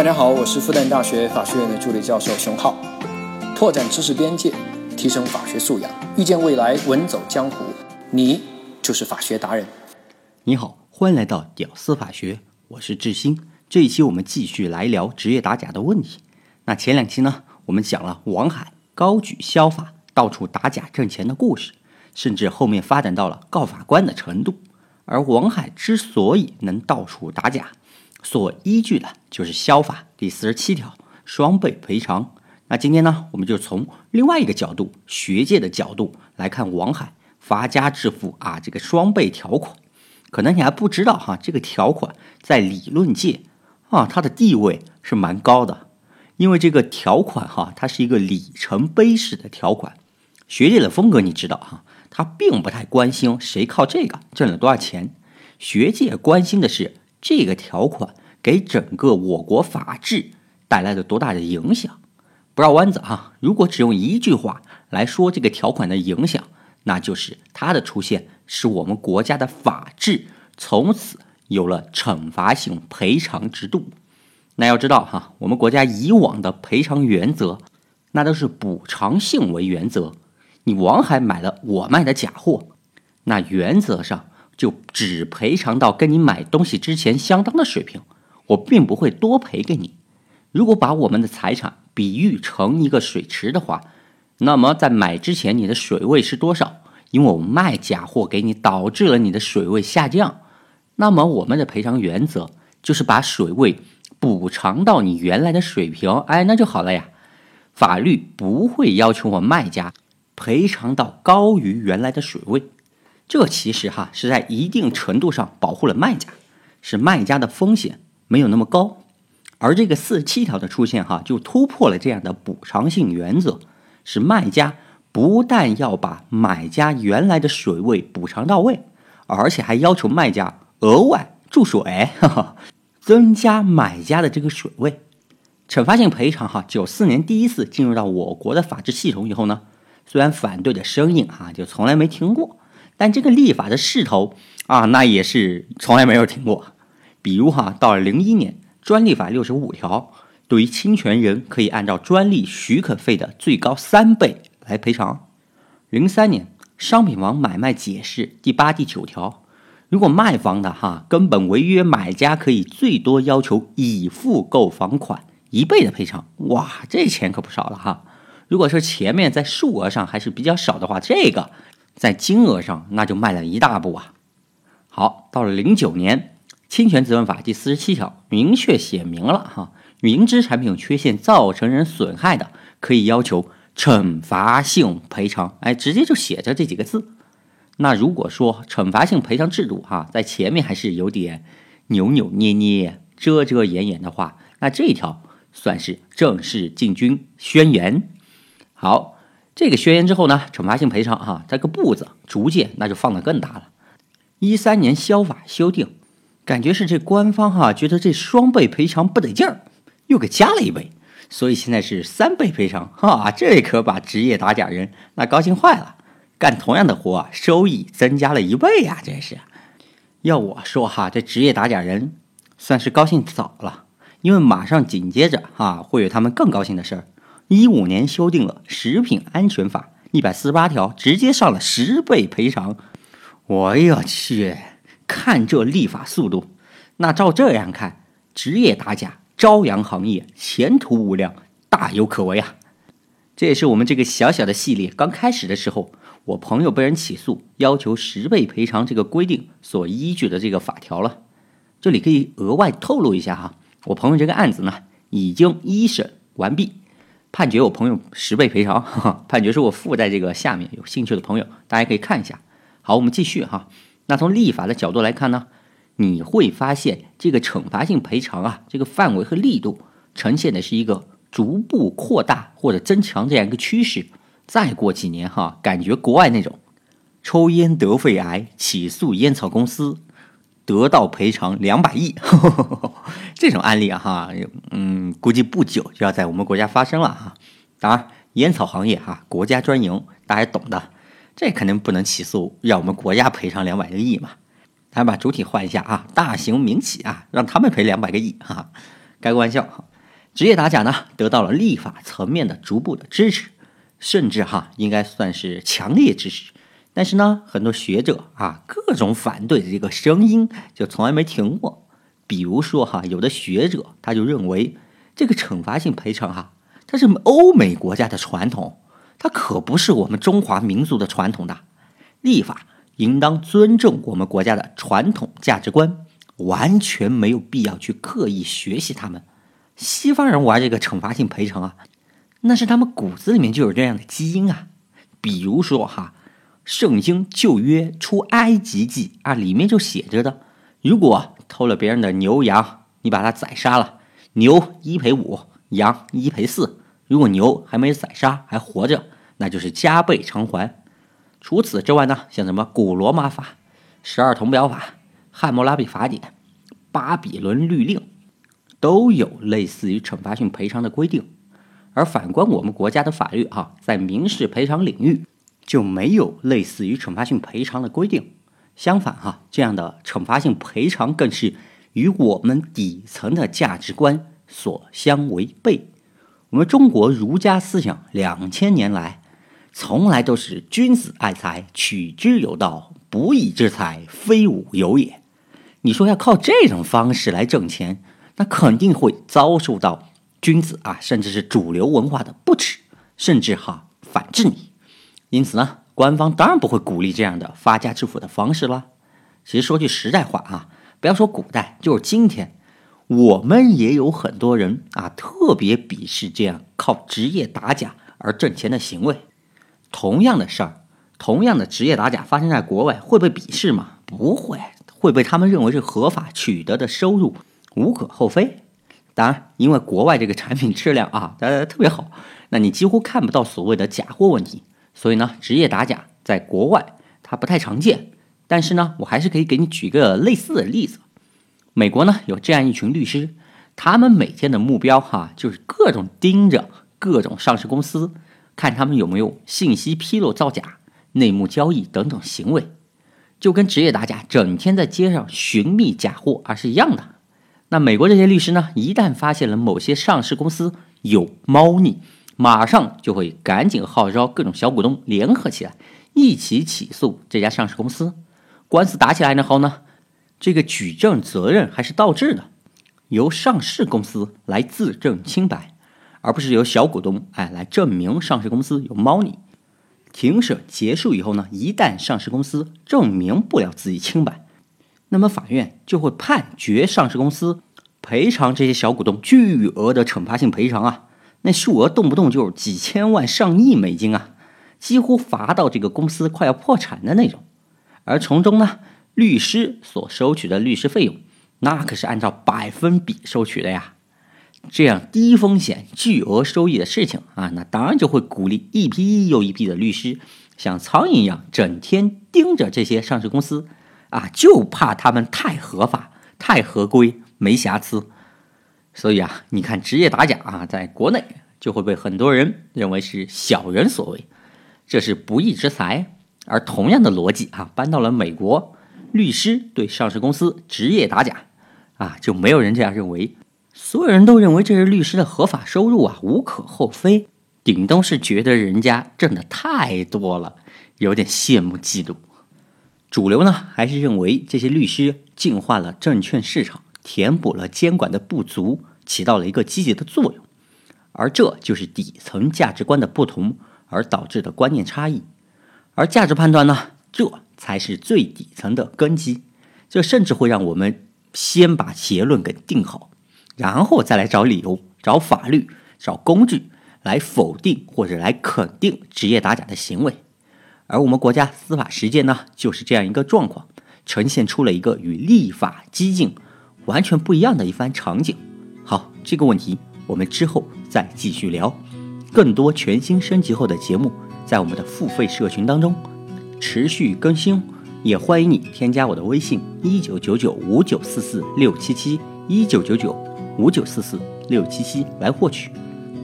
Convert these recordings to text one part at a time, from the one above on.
大家好，我是复旦大学法学院的助理教授熊浩，拓展知识边界，提升法学素养，遇见未来，稳走江湖。你就是法学达人。你好，欢迎来到屌丝法学，我是志新。这一期我们继续来聊职业打假的问题。那前两期呢，我们讲了王海高举消法，到处打假挣钱的故事，甚至后面发展到了告法官的程度。而王海之所以能到处打假，所依据的就是消法第四十七条双倍赔偿。那今天呢，我们就从另外一个角度，学界的角度来看王海发家致富啊这个双倍条款。可能你还不知道哈，这个条款在理论界啊它的地位是蛮高的，因为这个条款哈它是一个里程碑式的条款。学界的风格你知道哈，他并不太关心谁靠这个挣了多少钱，学界关心的是。这个条款给整个我国法治带来了多大的影响？不绕弯子哈，如果只用一句话来说这个条款的影响，那就是它的出现使我们国家的法治从此有了惩罚性赔偿制度。那要知道哈，我们国家以往的赔偿原则，那都是补偿性为原则。你王海买了我卖的假货，那原则上。就只赔偿到跟你买东西之前相当的水平，我并不会多赔给你。如果把我们的财产比喻成一个水池的话，那么在买之前你的水位是多少？因为我卖假货给你，导致了你的水位下降。那么我们的赔偿原则就是把水位补偿到你原来的水平，哎，那就好了呀。法律不会要求我卖家赔偿到高于原来的水位。这其实哈是在一定程度上保护了卖家，使卖家的风险没有那么高。而这个四十七条的出现哈，就突破了这样的补偿性原则，使卖家不但要把买家原来的水位补偿到位，而且还要求卖家额外注水，增加买家的这个水位。惩罚性赔偿哈，九四年第一次进入到我国的法治系统以后呢，虽然反对的声音哈就从来没停过。但这个立法的势头啊，那也是从来没有停过。比如哈，到了零一年，专利法六十五条，对于侵权人可以按照专利许可费的最高三倍来赔偿。零三年，商品房买卖解释第八、第九条，如果卖房的哈根本违约，买家可以最多要求已付购房款一倍的赔偿。哇，这钱可不少了哈。如果说前面在数额上还是比较少的话，这个。在金额上，那就迈了一大步啊！好，到了零九年，《侵权责任法》第四十七条明确写明了哈，明知产品有缺陷造成人损害的，可以要求惩罚性赔偿。哎，直接就写着这几个字。那如果说惩罚性赔偿制度哈，在前面还是有点扭扭捏捏、遮遮掩掩的话，那这一条算是正式进军宣言。好。这个宣言之后呢，惩罚性赔偿哈，这个步子逐渐那就放得更大了。一三年消法修订，感觉是这官方哈觉得这双倍赔偿不得劲儿，又给加了一倍，所以现在是三倍赔偿哈，这可把职业打假人那高兴坏了。干同样的活，收益增加了一倍呀，这是。要我说哈，这职业打假人算是高兴早了，因为马上紧接着哈会有他们更高兴的事儿。一五年修订了《食品安全法》一百四十八条，直接上了十倍赔偿。我呀去，看这立法速度，那照这样看，职业打假朝阳行业前途无量，大有可为啊！这也是我们这个小小的系列刚开始的时候，我朋友被人起诉要求十倍赔偿这个规定所依据的这个法条了。这里可以额外透露一下哈，我朋友这个案子呢已经一审完毕。判决我朋友十倍赔偿，哈 哈判决书我附在这个下面，有兴趣的朋友大家可以看一下。好，我们继续哈。那从立法的角度来看呢，你会发现这个惩罚性赔偿啊，这个范围和力度呈现的是一个逐步扩大或者增强这样一个趋势。再过几年哈，感觉国外那种抽烟得肺癌，起诉烟草公司。得到赔偿两百亿，这种案例啊，哈，嗯，估计不久就要在我们国家发生了哈。当然，烟草行业哈，国家专营，大家懂的，这肯定不能起诉，让我们国家赔偿两百个亿嘛。咱把主体换一下啊，大型民企啊，让他们赔两百个亿哈，开个玩笑哈。职业打假呢得到了立法层面的逐步的支持，甚至哈应该算是强烈支持。但是呢，很多学者啊各种反对的这个声音就从来没停过。比如说哈，有的学者他就认为这个惩罚性赔偿哈，它是欧美国家的传统，它可不是我们中华民族的传统的。立法应当尊重我们国家的传统价值观，完全没有必要去刻意学习他们。西方人玩这个惩罚性赔偿啊，那是他们骨子里面就有这样的基因啊。比如说哈，《圣经旧约出埃及记》啊，里面就写着的，如果偷了别人的牛羊，你把它宰杀了，牛一赔五，羊一赔四。如果牛还没宰杀还活着，那就是加倍偿还。除此之外呢，像什么古罗马法、十二铜表法、汉谟拉比法典、巴比伦律令。都有类似于惩罚性赔偿的规定，而反观我们国家的法律啊，在民事赔偿领域就没有类似于惩罚性赔偿的规定。相反哈，这样的惩罚性赔偿更是与我们底层的价值观所相违背。我们中国儒家思想两千年来，从来都是君子爱财，取之有道，不义之财非吾有也。你说要靠这种方式来挣钱？那肯定会遭受到君子啊，甚至是主流文化的不耻，甚至哈反制你。因此呢，官方当然不会鼓励这样的发家致富的方式了。其实说句实在话啊，不要说古代，就是今天，我们也有很多人啊，特别鄙视这样靠职业打假而挣钱的行为。同样的事儿，同样的职业打假发生在国外，会被鄙视吗？不会，会被他们认为是合法取得的收入。无可厚非，当然，因为国外这个产品质量啊，呃，特别好，那你几乎看不到所谓的假货问题，所以呢，职业打假在国外它不太常见。但是呢，我还是可以给你举个类似的例子。美国呢有这样一群律师，他们每天的目标哈，就是各种盯着各种上市公司，看他们有没有信息披露造假、内幕交易等等行为，就跟职业打假整天在街上寻觅假货啊是一样的。那美国这些律师呢，一旦发现了某些上市公司有猫腻，马上就会赶紧号召各种小股东联合起来，一起起诉这家上市公司。官司打起来呢后呢，这个举证责任还是倒置的，由上市公司来自证清白，而不是由小股东哎来证明上市公司有猫腻。庭审结束以后呢，一旦上市公司证明不了自己清白。那么法院就会判决上市公司赔偿这些小股东巨额的惩罚性赔偿啊，那数额动不动就是几千万、上亿美金啊，几乎罚到这个公司快要破产的那种。而从中呢，律师所收取的律师费用，那可是按照百分比收取的呀。这样低风险巨额收益的事情啊，那当然就会鼓励一批又一批的律师像苍蝇一样，整天盯着这些上市公司。啊，就怕他们太合法、太合规、没瑕疵，所以啊，你看职业打假啊，在国内就会被很多人认为是小人所为，这是不义之财。而同样的逻辑啊，搬到了美国，律师对上市公司职业打假啊，就没有人这样认为，所有人都认为这是律师的合法收入啊，无可厚非，顶多是觉得人家挣的太多了，有点羡慕嫉妒。主流呢，还是认为这些律师净化了证券市场，填补了监管的不足，起到了一个积极的作用。而这就是底层价值观的不同而导致的观念差异。而价值判断呢，这才是最底层的根基。这甚至会让我们先把结论给定好，然后再来找理由、找法律、找工具来否定或者来肯定职业打假的行为。而我们国家司法实践呢，就是这样一个状况，呈现出了一个与立法激进完全不一样的一番场景。好，这个问题我们之后再继续聊。更多全新升级后的节目，在我们的付费社群当中持续更新，也欢迎你添加我的微信：一九九九五九四四六七七一九九九五九四四六七七来获取。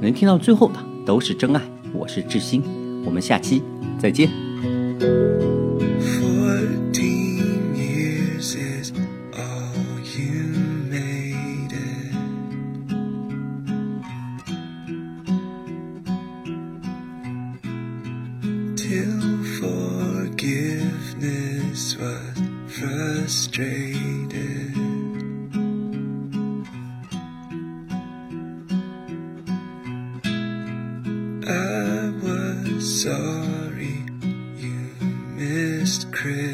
能听到最后的都是真爱，我是志新，我们下期再见。Sorry you missed Christmas.